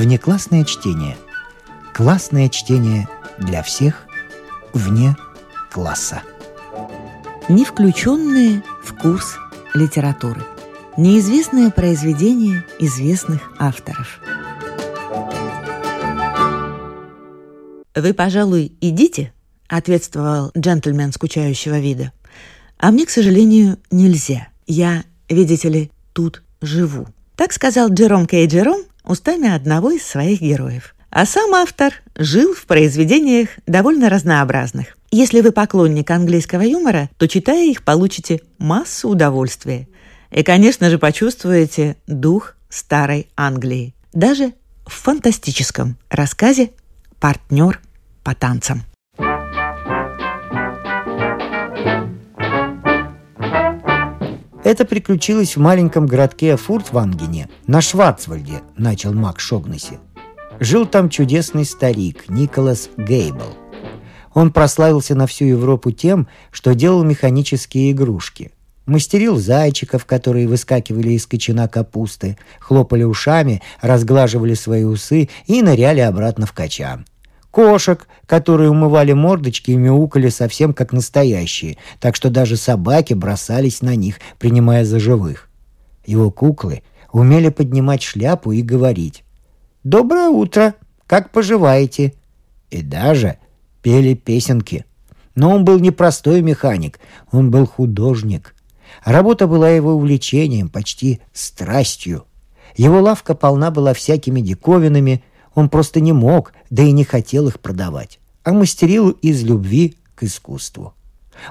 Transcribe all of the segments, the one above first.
Внеклассное чтение. Классное чтение для всех вне класса. Не включенные в курс литературы. Неизвестное произведение известных авторов. «Вы, пожалуй, идите», — ответствовал джентльмен скучающего вида. «А мне, к сожалению, нельзя. Я, видите ли, тут живу». Так сказал Джером Кей Джером устами одного из своих героев. А сам автор жил в произведениях довольно разнообразных. Если вы поклонник английского юмора, то, читая их, получите массу удовольствия. И, конечно же, почувствуете дух старой Англии. Даже в фантастическом рассказе «Партнер по танцам». Это приключилось в маленьком городке Фуртвангене на Шварцвальде, начал Мак Шогнесси. Жил там чудесный старик Николас Гейбл. Он прославился на всю Европу тем, что делал механические игрушки. Мастерил зайчиков, которые выскакивали из кочана капусты, хлопали ушами, разглаживали свои усы и ныряли обратно в качан. Кошек, которые умывали мордочки и мяукали совсем как настоящие, так что даже собаки бросались на них, принимая за живых. Его куклы умели поднимать шляпу и говорить «Доброе утро! Как поживаете?» И даже пели песенки. Но он был не простой механик, он был художник. Работа была его увлечением, почти страстью. Его лавка полна была всякими диковинами, он просто не мог, да и не хотел их продавать, а мастерил из любви к искусству.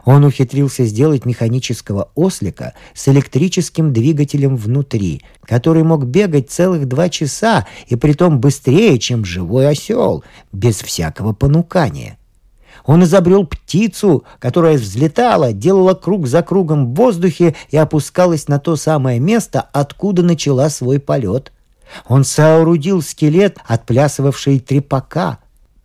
Он ухитрился сделать механического ослика с электрическим двигателем внутри, который мог бегать целых два часа и притом быстрее, чем живой осел, без всякого понукания. Он изобрел птицу, которая взлетала, делала круг за кругом в воздухе и опускалась на то самое место, откуда начала свой полет. Он соорудил скелет, отплясывавший трепака,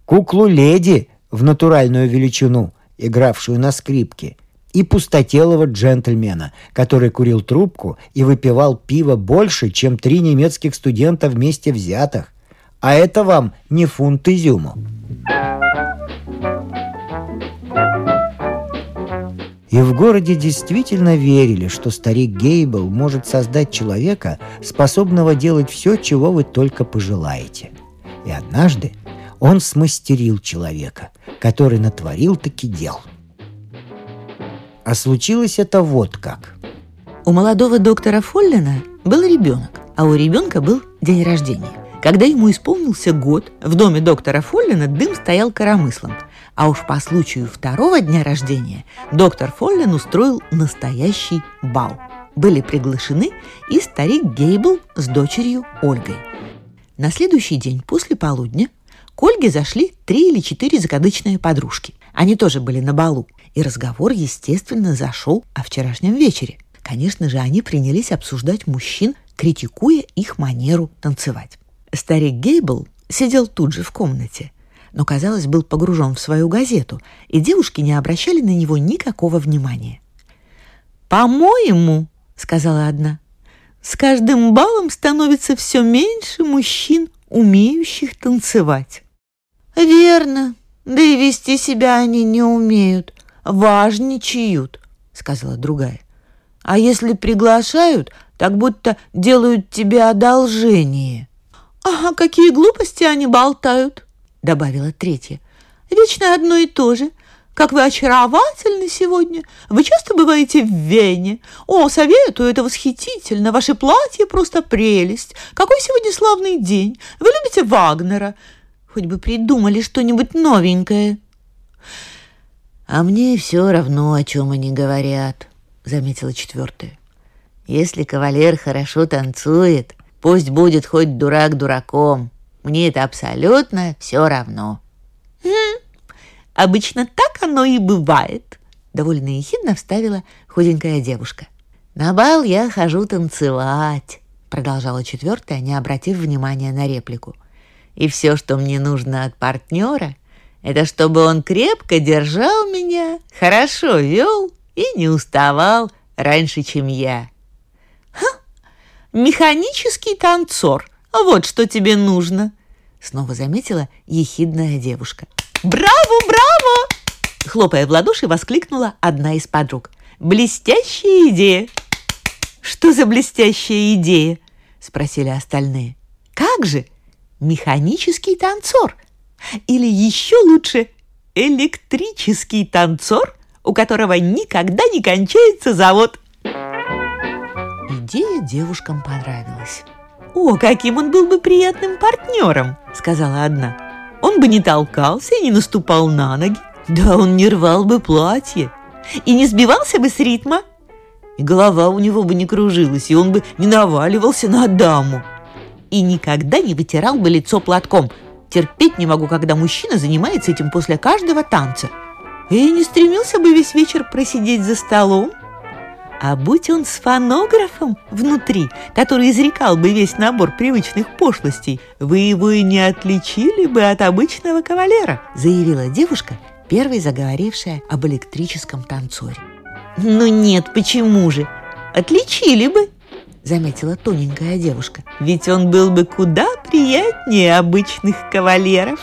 куклу леди в натуральную величину – игравшую на скрипке, и пустотелого джентльмена, который курил трубку и выпивал пиво больше, чем три немецких студента вместе взятых. А это вам не фунт изюму. И в городе действительно верили, что старик Гейбл может создать человека, способного делать все, чего вы только пожелаете. И однажды он смастерил человека, который натворил таки дел. А случилось это вот как. У молодого доктора Фоллина был ребенок, а у ребенка был день рождения. Когда ему исполнился год, в доме доктора Фоллина дым стоял коромыслом. А уж по случаю второго дня рождения доктор Фоллин устроил настоящий бал. Были приглашены и старик Гейбл с дочерью Ольгой. На следующий день после полудня к Ольге зашли три или четыре закадычные подружки. Они тоже были на балу. И разговор, естественно, зашел о вчерашнем вечере. Конечно же, они принялись обсуждать мужчин, критикуя их манеру танцевать. Старик Гейбл сидел тут же в комнате, но, казалось, был погружен в свою газету, и девушки не обращали на него никакого внимания. «По-моему, — сказала одна, — с каждым балом становится все меньше мужчин, умеющих танцевать. «Верно. Да и вести себя они не умеют. Важничают», — сказала другая. «А если приглашают, так будто делают тебе одолжение». «Ага, какие глупости они болтают», — добавила третья. «Вечно одно и то же. Как вы очаровательны сегодня! Вы часто бываете в Вене? О, советую, это восхитительно! Ваше платье просто прелесть! Какой сегодня славный день! Вы любите Вагнера? Хоть бы придумали что-нибудь новенькое. А мне все равно, о чем они говорят, заметила четвертая. Если кавалер хорошо танцует, пусть будет хоть дурак дураком. Мне это абсолютно все равно. Хм, обычно так оно и бывает, довольно ехидно вставила худенькая девушка. На бал я хожу танцевать, продолжала четвертая, не обратив внимания на реплику. И все, что мне нужно от партнера, это чтобы он крепко держал меня, хорошо вел и не уставал раньше, чем я. Ха! Механический танцор. Вот что тебе нужно!» Снова заметила ехидная девушка. «Браво, браво!» Хлопая в ладоши, воскликнула одна из подруг. «Блестящая идея!» «Что за блестящая идея?» Спросили остальные. «Как же? Механический танцор! Или еще лучше, электрический танцор, у которого никогда не кончается завод!» Идея девушкам понравилась. «О, каким он был бы приятным партнером!» — сказала одна. «Он бы не толкался и не наступал на ноги. Да он не рвал бы платье и не сбивался бы с ритма. И голова у него бы не кружилась, и он бы не наваливался на даму. И никогда не вытирал бы лицо платком. Терпеть не могу, когда мужчина занимается этим после каждого танца. И не стремился бы весь вечер просидеть за столом, а будь он с фонографом внутри, который изрекал бы весь набор привычных пошлостей, вы его и не отличили бы от обычного кавалера, заявила девушка, первой заговорившая об электрическом танцоре. Ну нет, почему же? Отличили бы, заметила тоненькая девушка. Ведь он был бы куда приятнее обычных кавалеров.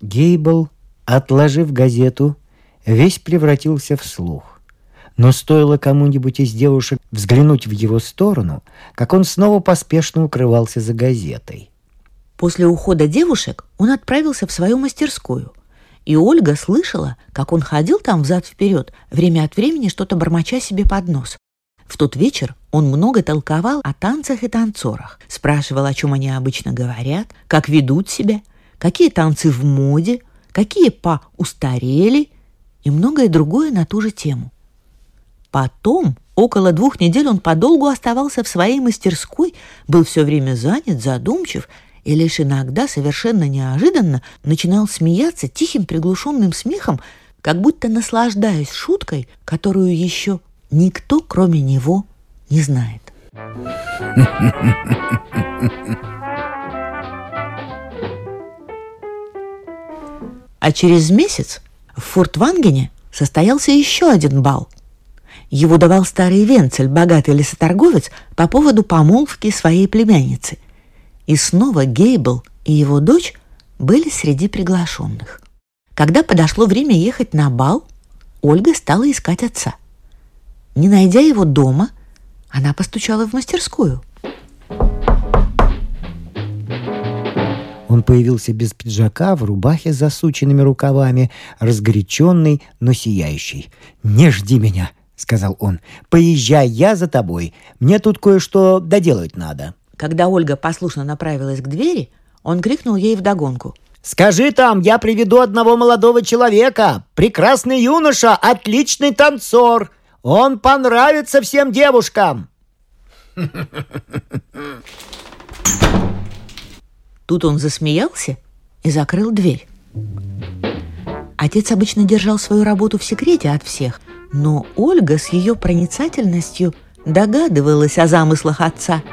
Гейбл Отложив газету, весь превратился в слух. Но стоило кому-нибудь из девушек взглянуть в его сторону, как он снова поспешно укрывался за газетой. После ухода девушек он отправился в свою мастерскую. И Ольга слышала, как он ходил там взад-вперед, время от времени что-то бормоча себе под нос. В тот вечер он много толковал о танцах и танцорах, спрашивал, о чем они обычно говорят, как ведут себя, какие танцы в моде, какие па устарели и многое другое на ту же тему. Потом, около двух недель, он подолгу оставался в своей мастерской, был все время занят, задумчив и лишь иногда, совершенно неожиданно, начинал смеяться тихим приглушенным смехом, как будто наслаждаясь шуткой, которую еще никто, кроме него, не знает. А через месяц в Фуртвангене состоялся еще один бал. Его давал старый Венцель, богатый лесоторговец, по поводу помолвки своей племянницы. И снова Гейбл и его дочь были среди приглашенных. Когда подошло время ехать на бал, Ольга стала искать отца. Не найдя его дома, она постучала в мастерскую – появился без пиджака, в рубахе с засученными рукавами, разгоряченный, но сияющий. «Не жди меня!» — сказал он. «Поезжай я за тобой. Мне тут кое-что доделать надо». Когда Ольга послушно направилась к двери, он крикнул ей вдогонку. «Скажи там, я приведу одного молодого человека. Прекрасный юноша, отличный танцор. Он понравится всем девушкам». Тут он засмеялся и закрыл дверь. Отец обычно держал свою работу в секрете от всех, но Ольга с ее проницательностью догадывалась о замыслах отца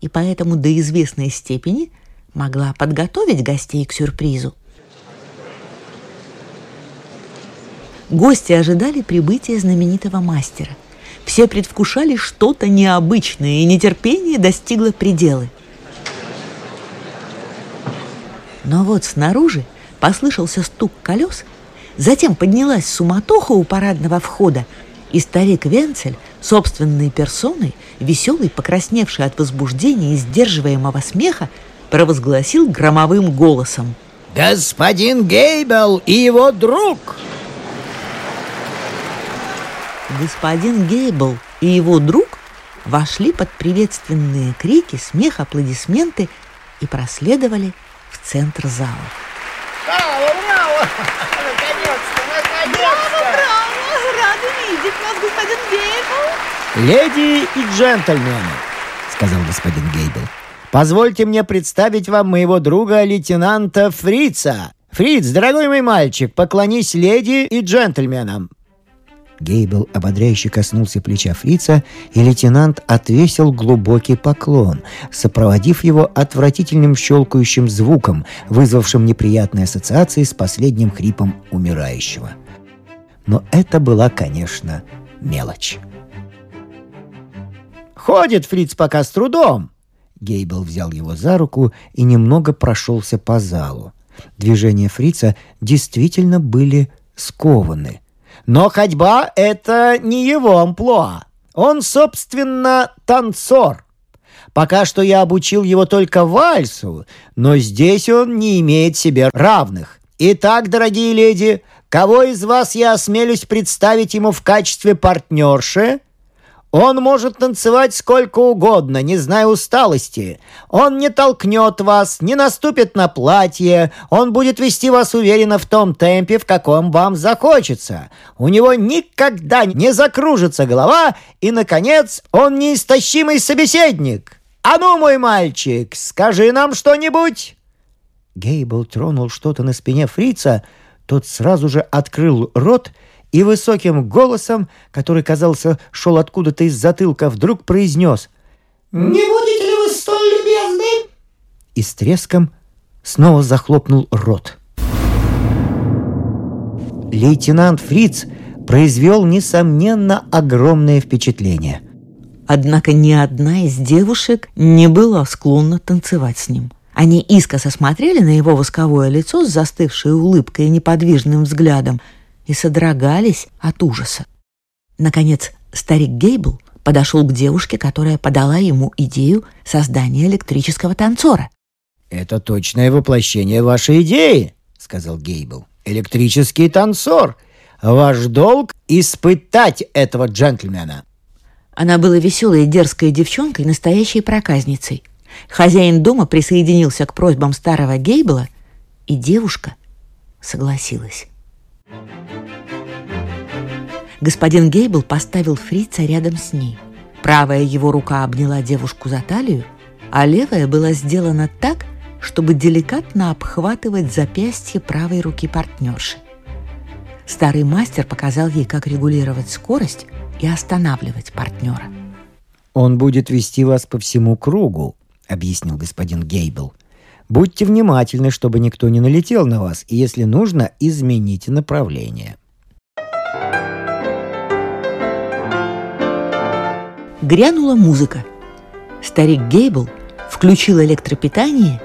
и поэтому до известной степени могла подготовить гостей к сюрпризу. Гости ожидали прибытия знаменитого мастера. Все предвкушали что-то необычное, и нетерпение достигло предела. Но вот снаружи послышался стук колес, затем поднялась суматоха у парадного входа, и старик Венцель, собственной персоной, веселый, покрасневший от возбуждения и сдерживаемого смеха, провозгласил громовым голосом. «Господин Гейбел и его друг!» Господин Гейбл и его друг вошли под приветственные крики, смех, аплодисменты и проследовали центр зала. Браво, браво! Наконец-то, наконец-то! Браво, браво! Рады видеть вас, господин Гейбл! «Леди и джентльмены», — сказал господин Гейбл, — «позвольте мне представить вам моего друга лейтенанта Фрица. Фриц, дорогой мой мальчик, поклонись леди и джентльменам. Гейбл ободряюще коснулся плеча фрица, и лейтенант отвесил глубокий поклон, сопроводив его отвратительным щелкающим звуком, вызвавшим неприятные ассоциации с последним хрипом умирающего. Но это была, конечно, мелочь. Ходит Фриц пока с трудом. Гейбл взял его за руку и немного прошелся по залу. Движения Фрица действительно были скованы. Но ходьба — это не его амплуа. Он, собственно, танцор. Пока что я обучил его только вальсу, но здесь он не имеет себе равных. Итак, дорогие леди, кого из вас я осмелюсь представить ему в качестве партнерши? Он может танцевать сколько угодно, не зная усталости. Он не толкнет вас, не наступит на платье. Он будет вести вас уверенно в том темпе, в каком вам захочется. У него никогда не закружится голова, и, наконец, он неистощимый собеседник. А ну, мой мальчик, скажи нам что-нибудь!» Гейбл тронул что-то на спине фрица, тот сразу же открыл рот — и высоким голосом, который, казался, шел откуда-то из затылка, вдруг произнес «Не будете ли вы столь любезны?» И с треском снова захлопнул рот. Лейтенант Фриц произвел, несомненно, огромное впечатление. Однако ни одна из девушек не была склонна танцевать с ним. Они искоса смотрели на его восковое лицо с застывшей улыбкой и неподвижным взглядом – и содрогались от ужаса. Наконец, старик Гейбл подошел к девушке, которая подала ему идею создания электрического танцора. «Это точное воплощение вашей идеи», — сказал Гейбл. «Электрический танцор. Ваш долг — испытать этого джентльмена». Она была веселой и дерзкой девчонкой, настоящей проказницей. Хозяин дома присоединился к просьбам старого Гейбла, и девушка согласилась. Господин Гейбл поставил фрица рядом с ней. Правая его рука обняла девушку за талию, а левая была сделана так, чтобы деликатно обхватывать запястье правой руки партнерши. Старый мастер показал ей, как регулировать скорость и останавливать партнера. «Он будет вести вас по всему кругу», — объяснил господин Гейбл. «Будьте внимательны, чтобы никто не налетел на вас, и, если нужно, измените направление». Грянула музыка. Старик Гейбл включил электропитание,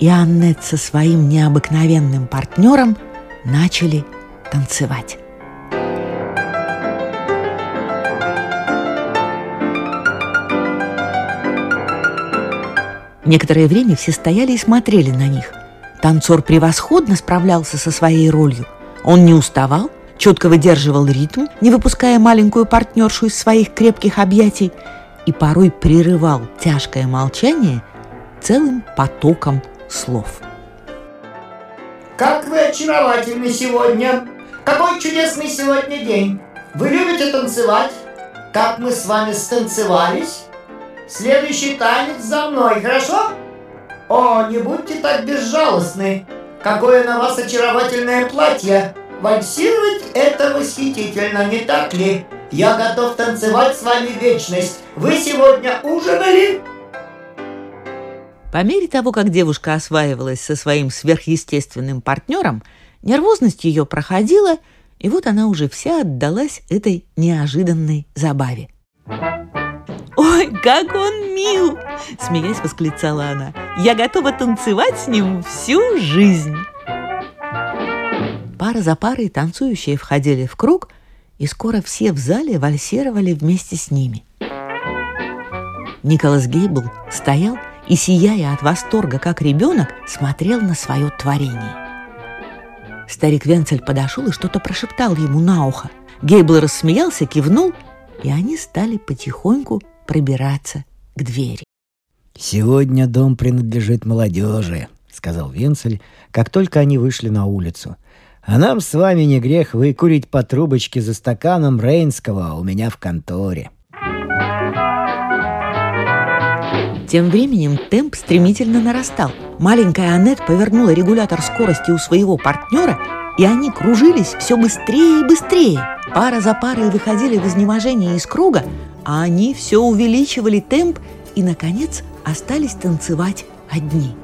и Аннет со своим необыкновенным партнером начали танцевать. Некоторое время все стояли и смотрели на них. Танцор превосходно справлялся со своей ролью. Он не уставал, четко выдерживал ритм, не выпуская маленькую партнершу из своих крепких объятий, и порой прерывал тяжкое молчание целым потоком слов. «Как вы очаровательны сегодня! Какой чудесный сегодня день! Вы любите танцевать? Как мы с вами станцевались? Следующий танец за мной, хорошо? О, не будьте так безжалостны! Какое на вас очаровательное платье! Вальсировать – это восхитительно, не так ли? Я готов танцевать с вами вечность. Вы сегодня ужинали?» По мере того, как девушка осваивалась со своим сверхъестественным партнером, нервозность ее проходила, и вот она уже вся отдалась этой неожиданной забаве. «Ой, как он мил!» – смеясь восклицала она. «Я готова танцевать с ним всю жизнь!» Пара за парой танцующие входили в круг, и скоро все в зале вальсировали вместе с ними. Николас Гейбл стоял и, сияя от восторга, как ребенок, смотрел на свое творение. Старик Венцель подошел и что-то прошептал ему на ухо. Гейбл рассмеялся, кивнул, и они стали потихоньку пробираться к двери. «Сегодня дом принадлежит молодежи», — сказал Венцель, как только они вышли на улицу — а нам с вами не грех выкурить по трубочке за стаканом Рейнского у меня в конторе. Тем временем темп стремительно нарастал. Маленькая Аннет повернула регулятор скорости у своего партнера, и они кружились все быстрее и быстрее. Пара за парой выходили в изнеможение из круга, а они все увеличивали темп и, наконец, остались танцевать одни.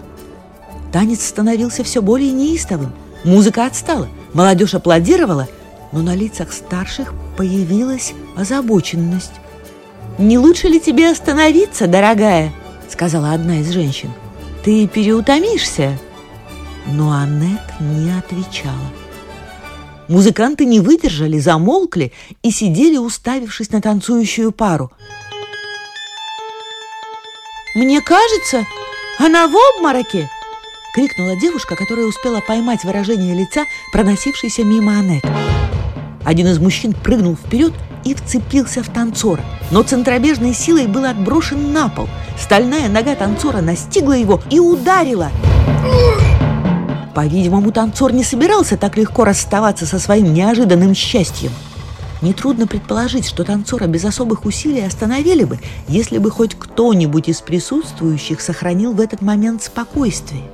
Танец становился все более неистовым – Музыка отстала, молодежь аплодировала, но на лицах старших появилась озабоченность. «Не лучше ли тебе остановиться, дорогая?» — сказала одна из женщин. «Ты переутомишься?» Но Аннет не отвечала. Музыканты не выдержали, замолкли и сидели, уставившись на танцующую пару. «Мне кажется, она в обмороке!» — крикнула девушка, которая успела поймать выражение лица, проносившейся мимо Аннет. Один из мужчин прыгнул вперед и вцепился в танцора, но центробежной силой был отброшен на пол. Стальная нога танцора настигла его и ударила. По-видимому, танцор не собирался так легко расставаться со своим неожиданным счастьем. Нетрудно предположить, что танцора без особых усилий остановили бы, если бы хоть кто-нибудь из присутствующих сохранил в этот момент спокойствие.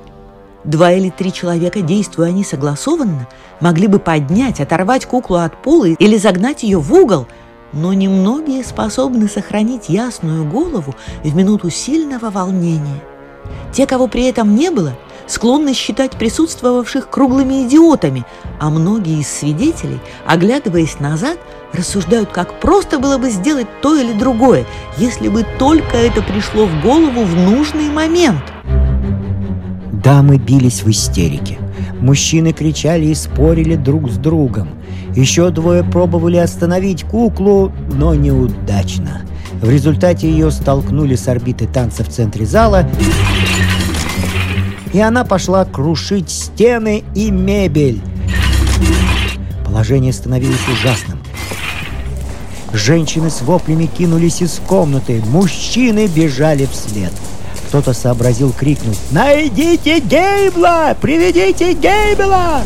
Два или три человека, действуя они согласованно, могли бы поднять, оторвать куклу от пола или загнать ее в угол, но немногие способны сохранить ясную голову в минуту сильного волнения. Те, кого при этом не было – склонны считать присутствовавших круглыми идиотами, а многие из свидетелей, оглядываясь назад, рассуждают, как просто было бы сделать то или другое, если бы только это пришло в голову в нужный момент. Дамы бились в истерике. Мужчины кричали и спорили друг с другом. Еще двое пробовали остановить куклу, но неудачно. В результате ее столкнули с орбиты танца в центре зала и она пошла крушить стены и мебель. Положение становилось ужасным. Женщины с воплями кинулись из комнаты, мужчины бежали вслед. Кто-то сообразил крикнуть «Найдите Гейбла! Приведите Гейбла!»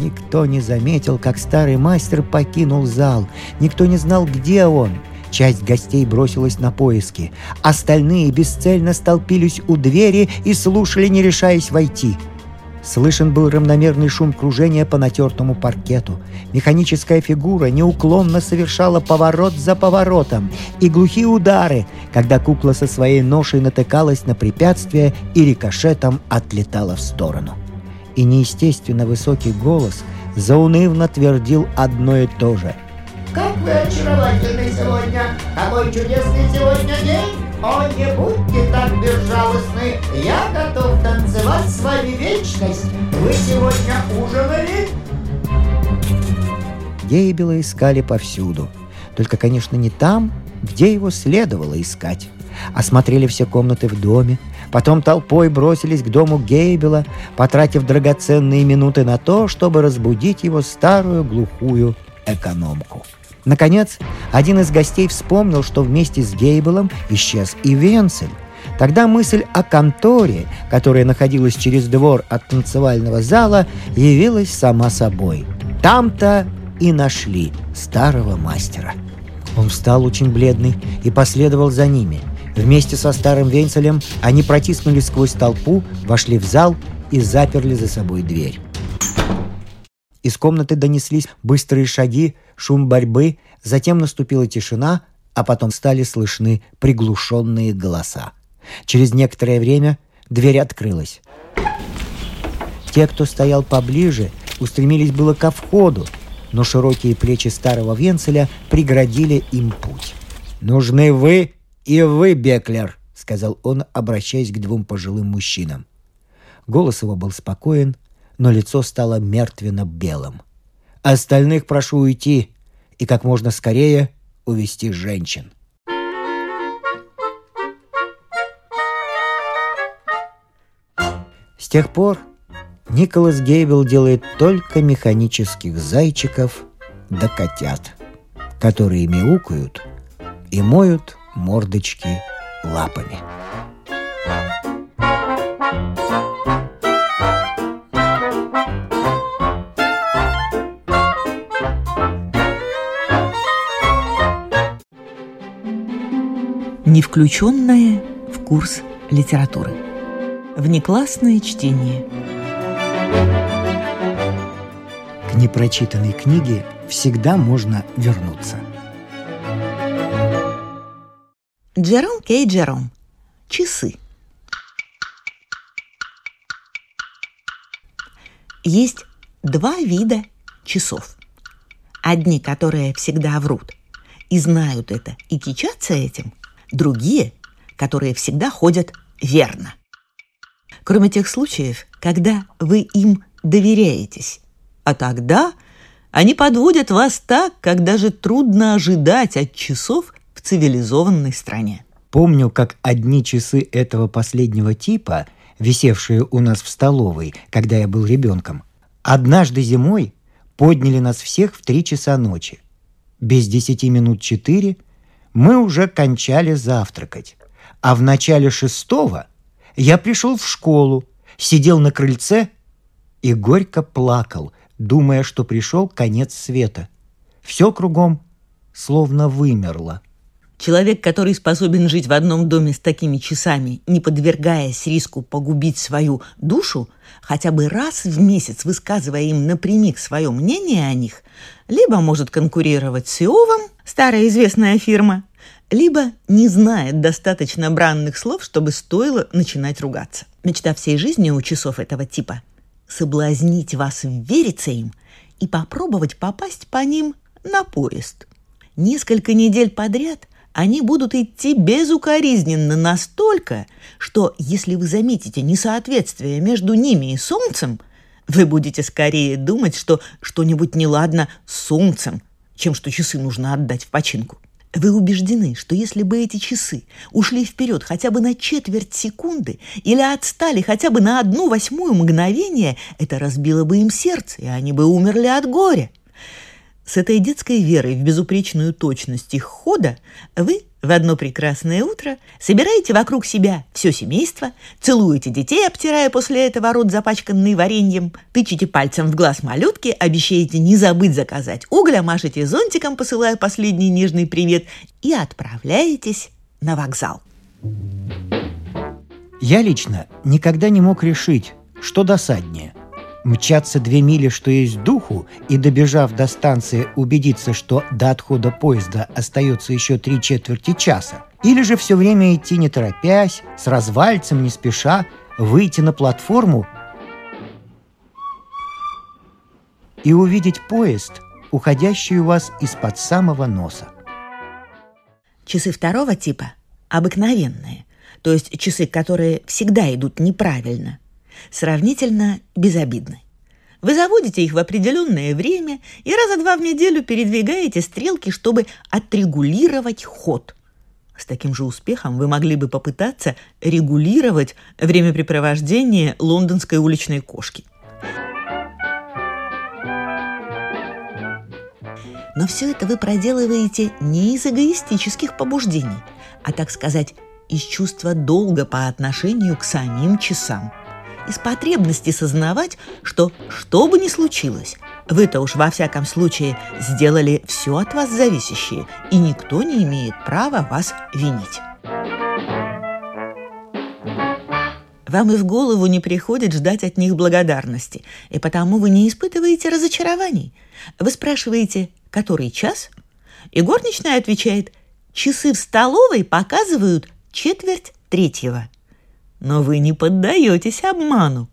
Никто не заметил, как старый мастер покинул зал. Никто не знал, где он – Часть гостей бросилась на поиски. Остальные бесцельно столпились у двери и слушали, не решаясь войти. Слышен был равномерный шум кружения по натертому паркету. Механическая фигура неуклонно совершала поворот за поворотом и глухие удары, когда кукла со своей ношей натыкалась на препятствие и рикошетом отлетала в сторону. И неестественно высокий голос заунывно твердил одно и то же – как вы очаровательны сегодня! Какой чудесный сегодня день! О, не будьте так безжалостны! Я готов танцевать с вами вечность! Вы сегодня ужинали? Гейбела искали повсюду. Только, конечно, не там, где его следовало искать. Осмотрели все комнаты в доме, потом толпой бросились к дому Гейбела, потратив драгоценные минуты на то, чтобы разбудить его старую глухую экономку. Наконец, один из гостей вспомнил, что вместе с Гейблом исчез и Венцель. Тогда мысль о конторе, которая находилась через двор от танцевального зала, явилась сама собой. Там-то и нашли старого мастера. Он встал очень бледный и последовал за ними. Вместе со старым Венцелем они протиснулись сквозь толпу, вошли в зал и заперли за собой дверь. Из комнаты донеслись быстрые шаги, шум борьбы, затем наступила тишина, а потом стали слышны приглушенные голоса. Через некоторое время дверь открылась. Те, кто стоял поближе, устремились было ко входу, но широкие плечи старого Венцеля преградили им путь. «Нужны вы и вы, Беклер», — сказал он, обращаясь к двум пожилым мужчинам. Голос его был спокоен, но лицо стало мертвенно-белым. Остальных прошу уйти и как можно скорее увести женщин. С тех пор Николас Гейбел делает только механических зайчиков да котят, которые мяукают и моют мордочки лапами. Не включенное в курс литературы. Внеклассное чтение. К непрочитанной книге всегда можно вернуться. Джером Кей Джером. Часы. Есть два вида часов. Одни, которые всегда врут и знают это и кичатся этим, другие, которые всегда ходят верно. Кроме тех случаев, когда вы им доверяетесь. А тогда они подводят вас так, как даже трудно ожидать от часов в цивилизованной стране. Помню, как одни часы этого последнего типа, висевшие у нас в столовой, когда я был ребенком, однажды зимой подняли нас всех в три часа ночи. Без десяти минут четыре мы уже кончали завтракать. А в начале шестого я пришел в школу, сидел на крыльце и горько плакал, думая, что пришел конец света. Все кругом словно вымерло. Человек, который способен жить в одном доме с такими часами, не подвергаясь риску погубить свою душу, хотя бы раз в месяц высказывая им напрямик свое мнение о них, либо может конкурировать с Иовом, старая известная фирма, либо не знает достаточно бранных слов, чтобы стоило начинать ругаться. Мечта всей жизни у часов этого типа – соблазнить вас вериться им и попробовать попасть по ним на поезд. Несколько недель подряд они будут идти безукоризненно настолько, что если вы заметите несоответствие между ними и Солнцем, вы будете скорее думать, что что-нибудь неладно с Солнцем, чем что часы нужно отдать в починку. Вы убеждены, что если бы эти часы ушли вперед хотя бы на четверть секунды или отстали хотя бы на одну восьмую мгновение, это разбило бы им сердце, и они бы умерли от горя. С этой детской верой в безупречную точность их хода вы в одно прекрасное утро собираете вокруг себя все семейство, целуете детей, обтирая после этого рот запачканный вареньем, тычете пальцем в глаз малютки, обещаете не забыть заказать угля, машете зонтиком, посылая последний нежный привет и отправляетесь на вокзал. Я лично никогда не мог решить, что досаднее – Мчаться две мили, что есть духу, и, добежав до станции, убедиться, что до отхода поезда остается еще три четверти часа. Или же все время идти не торопясь, с развальцем, не спеша, выйти на платформу и увидеть поезд, уходящий у вас из-под самого носа. Часы второго типа обыкновенные, то есть часы, которые всегда идут неправильно – сравнительно безобидны. Вы заводите их в определенное время и раза два в неделю передвигаете стрелки, чтобы отрегулировать ход. С таким же успехом вы могли бы попытаться регулировать времяпрепровождение лондонской уличной кошки. Но все это вы проделываете не из эгоистических побуждений, а, так сказать, из чувства долга по отношению к самим часам – из потребности сознавать, что что бы ни случилось, вы-то уж во всяком случае сделали все от вас зависящее, и никто не имеет права вас винить. Вам и в голову не приходит ждать от них благодарности, и потому вы не испытываете разочарований. Вы спрашиваете, который час? И горничная отвечает, часы в столовой показывают четверть третьего – но вы не поддаетесь обману.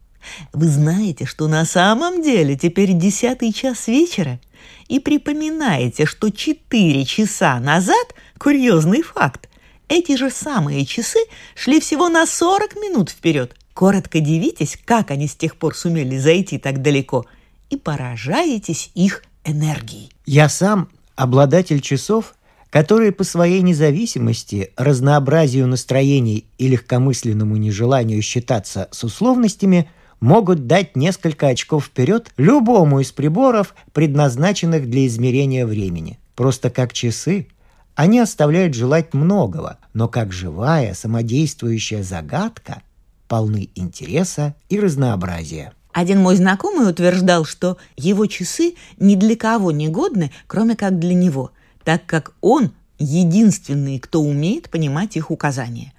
Вы знаете, что на самом деле теперь десятый час вечера, и припоминаете, что четыре часа назад, курьезный факт, эти же самые часы шли всего на 40 минут вперед. Коротко дивитесь, как они с тех пор сумели зайти так далеко, и поражаетесь их энергией. Я сам обладатель часов которые по своей независимости, разнообразию настроений и легкомысленному нежеланию считаться с условностями могут дать несколько очков вперед любому из приборов, предназначенных для измерения времени. Просто как часы, они оставляют желать многого, но как живая самодействующая загадка полны интереса и разнообразия. Один мой знакомый утверждал, что его часы ни для кого не годны, кроме как для него – так как он единственный, кто умеет понимать их указания.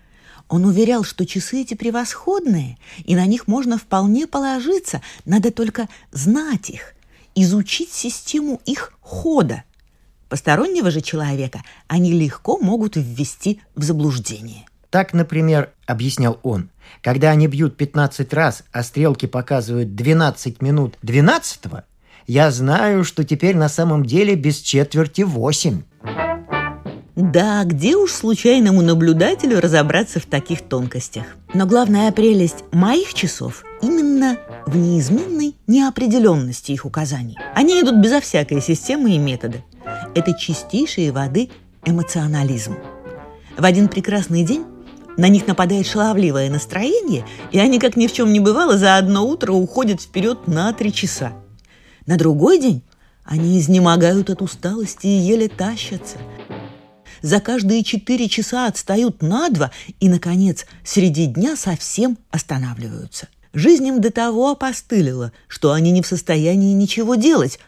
Он уверял, что часы эти превосходные, и на них можно вполне положиться, надо только знать их, изучить систему их хода. Постороннего же человека они легко могут ввести в заблуждение. Так, например, объяснял он, когда они бьют 15 раз, а стрелки показывают 12 минут 12 Я знаю, что теперь на самом деле без четверти восемь. Да, где уж случайному наблюдателю разобраться в таких тонкостях. Но главная прелесть моих часов именно в неизменной неопределенности их указаний. Они идут безо всякой системы и метода. Это чистейшей воды эмоционализм. В один прекрасный день на них нападает шаловливое настроение, и они, как ни в чем не бывало, за одно утро уходят вперед на три часа. На другой день они изнемогают от усталости и еле тащатся – за каждые четыре часа отстают на два и, наконец, среди дня совсем останавливаются. Жизнь им до того опостылила, что они не в состоянии ничего делать,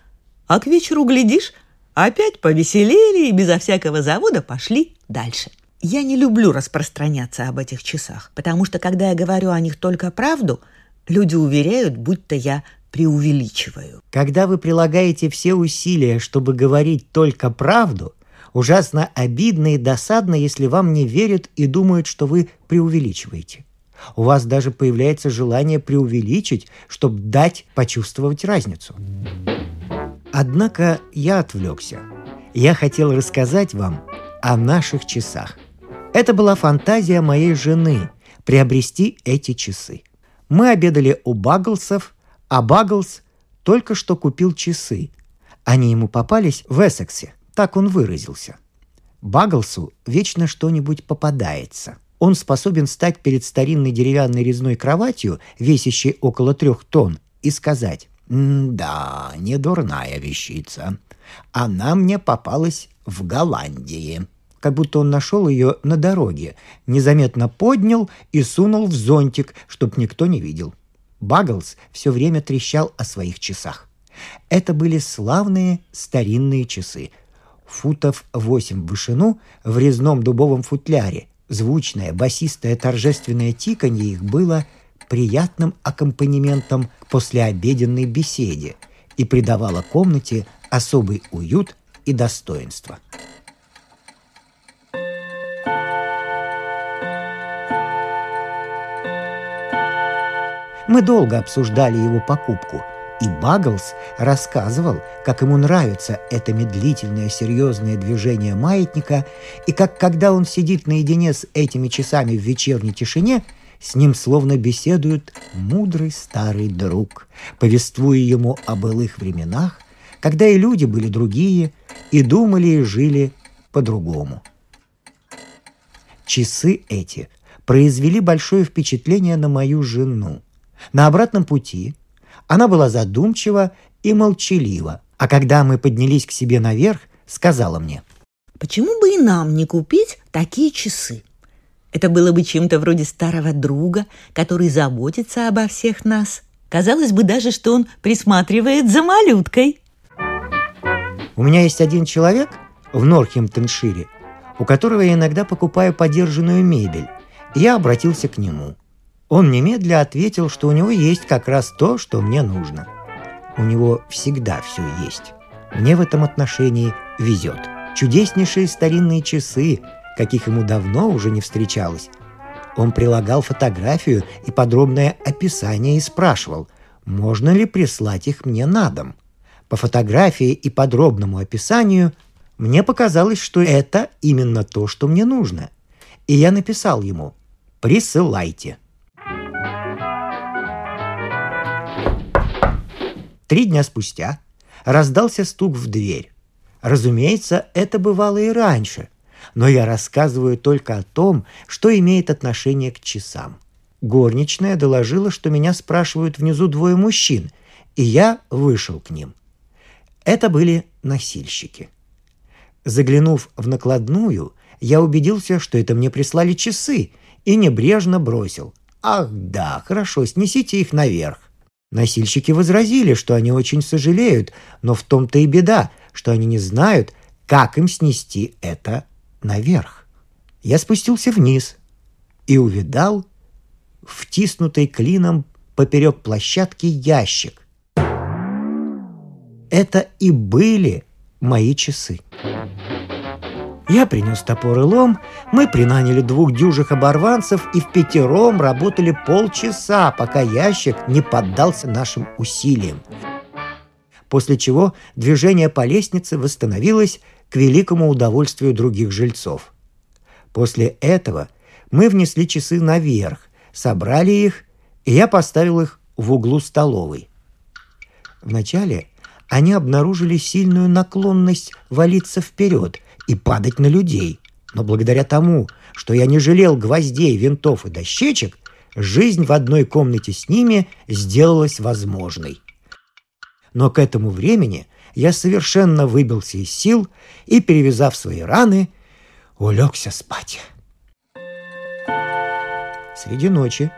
а к вечеру, глядишь, опять повеселели и безо всякого завода пошли дальше. Я не люблю распространяться об этих часах, потому что, когда я говорю о них только правду, люди уверяют, будто я преувеличиваю. Когда вы прилагаете все усилия, чтобы говорить только правду, Ужасно обидно и досадно, если вам не верят и думают, что вы преувеличиваете. У вас даже появляется желание преувеличить, чтобы дать почувствовать разницу. Однако я отвлекся. Я хотел рассказать вам о наших часах. Это была фантазия моей жены – приобрести эти часы. Мы обедали у Багглсов, а Багглс только что купил часы. Они ему попались в Эссексе – так он выразился. Баглсу вечно что-нибудь попадается. Он способен стать перед старинной деревянной резной кроватью, весящей около трех тонн, и сказать «Да, не дурная вещица. Она мне попалась в Голландии». Как будто он нашел ее на дороге, незаметно поднял и сунул в зонтик, чтоб никто не видел. Баглс все время трещал о своих часах. Это были славные старинные часы – футов восемь в вышину в резном дубовом футляре. Звучное, басистое, торжественное тиканье их было приятным аккомпанементом к послеобеденной беседе и придавало комнате особый уют и достоинство. Мы долго обсуждали его покупку – и Багглс рассказывал, как ему нравится это медлительное серьезное движение маятника, и как когда он сидит наедине с этими часами в вечерней тишине, с ним словно беседует мудрый старый друг, повествуя ему о былых временах, когда и люди были другие, и думали и жили по-другому. Часы эти произвели большое впечатление на мою жену. На обратном пути – она была задумчива и молчалива, а когда мы поднялись к себе наверх, сказала мне. «Почему бы и нам не купить такие часы? Это было бы чем-то вроде старого друга, который заботится обо всех нас. Казалось бы даже, что он присматривает за малюткой». У меня есть один человек в Норхемптоншире, у которого я иногда покупаю подержанную мебель. Я обратился к нему – он немедля ответил, что у него есть как раз то, что мне нужно. У него всегда все есть. Мне в этом отношении везет. Чудеснейшие старинные часы, каких ему давно уже не встречалось. Он прилагал фотографию и подробное описание и спрашивал, можно ли прислать их мне на дом. По фотографии и подробному описанию мне показалось, что это именно то, что мне нужно. И я написал ему «Присылайте». Три дня спустя раздался стук в дверь. Разумеется, это бывало и раньше, но я рассказываю только о том, что имеет отношение к часам. Горничная доложила, что меня спрашивают внизу двое мужчин, и я вышел к ним. Это были носильщики. Заглянув в накладную, я убедился, что это мне прислали часы, и небрежно бросил. «Ах да, хорошо, снесите их наверх». Носильщики возразили, что они очень сожалеют, но в том-то и беда, что они не знают, как им снести это наверх. Я спустился вниз и увидал втиснутый клином поперек площадки ящик. Это и были мои часы. Я принес топор и лом, мы принаняли двух дюжих оборванцев и в пятером работали полчаса, пока ящик не поддался нашим усилиям. после чего движение по лестнице восстановилось к великому удовольствию других жильцов. После этого мы внесли часы наверх, собрали их, и я поставил их в углу столовой. Вначале они обнаружили сильную наклонность валиться вперед и падать на людей. Но благодаря тому, что я не жалел гвоздей, винтов и дощечек, жизнь в одной комнате с ними сделалась возможной. Но к этому времени я совершенно выбился из сил и, перевязав свои раны, улегся спать. Среди ночи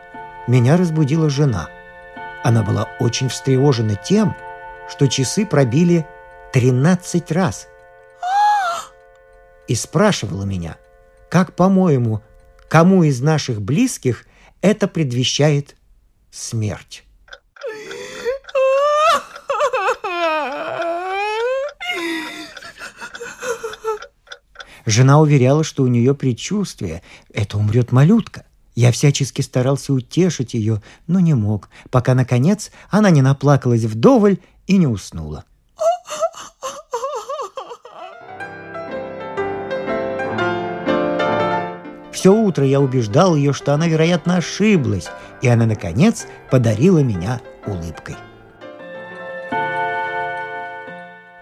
меня разбудила жена. Она была очень встревожена тем, что часы пробили 13 раз. И спрашивала меня, как, по-моему, кому из наших близких это предвещает смерть. Жена уверяла, что у нее предчувствие – это умрет малютка. Я всячески старался утешить ее, но не мог, пока, наконец, она не наплакалась вдоволь и не уснула. Все утро я убеждал ее, что она, вероятно, ошиблась, и она, наконец, подарила меня улыбкой.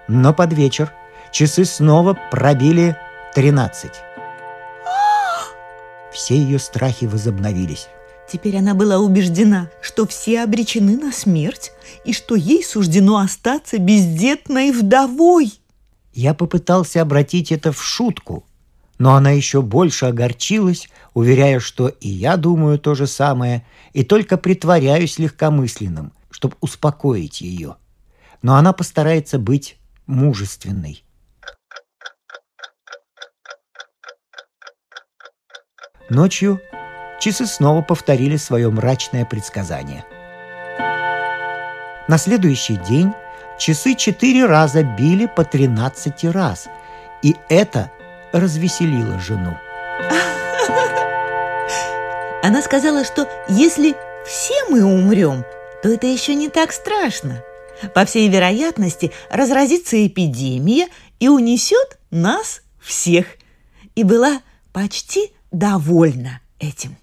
Но под вечер часы снова пробили 13. Все ее страхи возобновились. Теперь она была убеждена, что все обречены на смерть и что ей суждено остаться бездетной вдовой. Я попытался обратить это в шутку, но она еще больше огорчилась, уверяя, что и я думаю то же самое, и только притворяюсь легкомысленным, чтобы успокоить ее. Но она постарается быть мужественной. Ночью часы снова повторили свое мрачное предсказание. На следующий день часы четыре раза били по тринадцати раз, и это развеселило жену. Она сказала, что если все мы умрем, то это еще не так страшно. По всей вероятности, разразится эпидемия и унесет нас всех. И была почти довольна этим.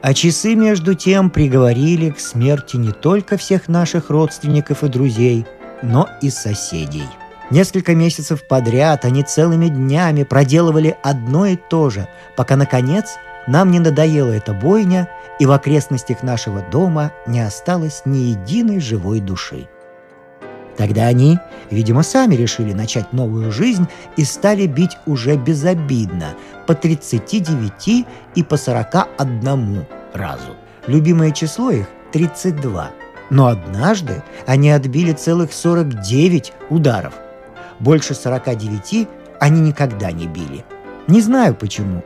А часы, между тем, приговорили к смерти не только всех наших родственников и друзей, но и соседей. Несколько месяцев подряд они целыми днями проделывали одно и то же, пока, наконец, нам не надоела эта бойня, и в окрестностях нашего дома не осталось ни единой живой души. Тогда они, видимо, сами решили начать новую жизнь и стали бить уже безобидно, по 39 и по 41 разу. Любимое число их – 32. Но однажды они отбили целых 49 ударов. Больше 49 они никогда не били. Не знаю почему.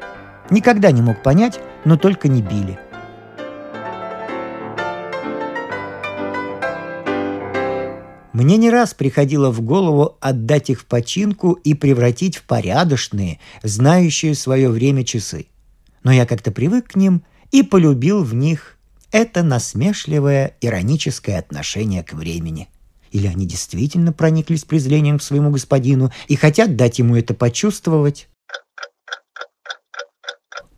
Никогда не мог понять, но только не били – Мне не раз приходило в голову отдать их в починку и превратить в порядочные, знающие свое время часы. Но я как-то привык к ним и полюбил в них это насмешливое, ироническое отношение к времени. Или они действительно прониклись презрением к своему господину и хотят дать ему это почувствовать?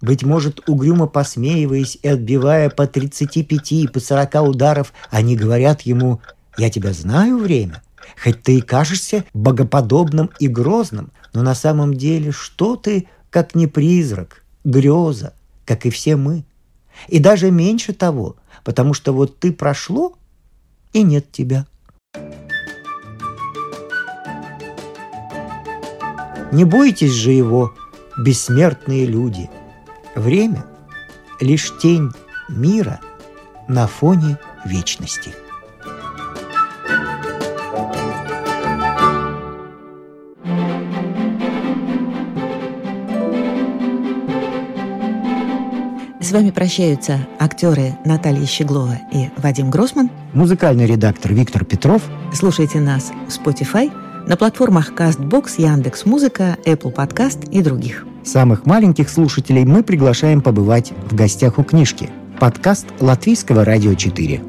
Быть может, угрюмо посмеиваясь и отбивая по 35 и по 40 ударов, они говорят ему я тебя знаю время, хоть ты и кажешься богоподобным и грозным, но на самом деле что ты, как не призрак, греза, как и все мы. И даже меньше того, потому что вот ты прошло, и нет тебя. Не бойтесь же его, бессмертные люди. Время — лишь тень мира на фоне вечности. вами прощаются актеры Наталья Щеглова и Вадим Гросман. Музыкальный редактор Виктор Петров. Слушайте нас в Spotify, на платформах CastBox, Яндекс.Музыка, Apple Podcast и других. Самых маленьких слушателей мы приглашаем побывать в гостях у книжки. Подкаст Латвийского радио 4.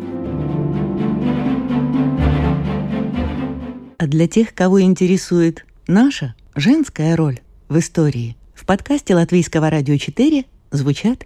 А для тех, кого интересует наша женская роль в истории, в подкасте Латвийского радио 4 звучат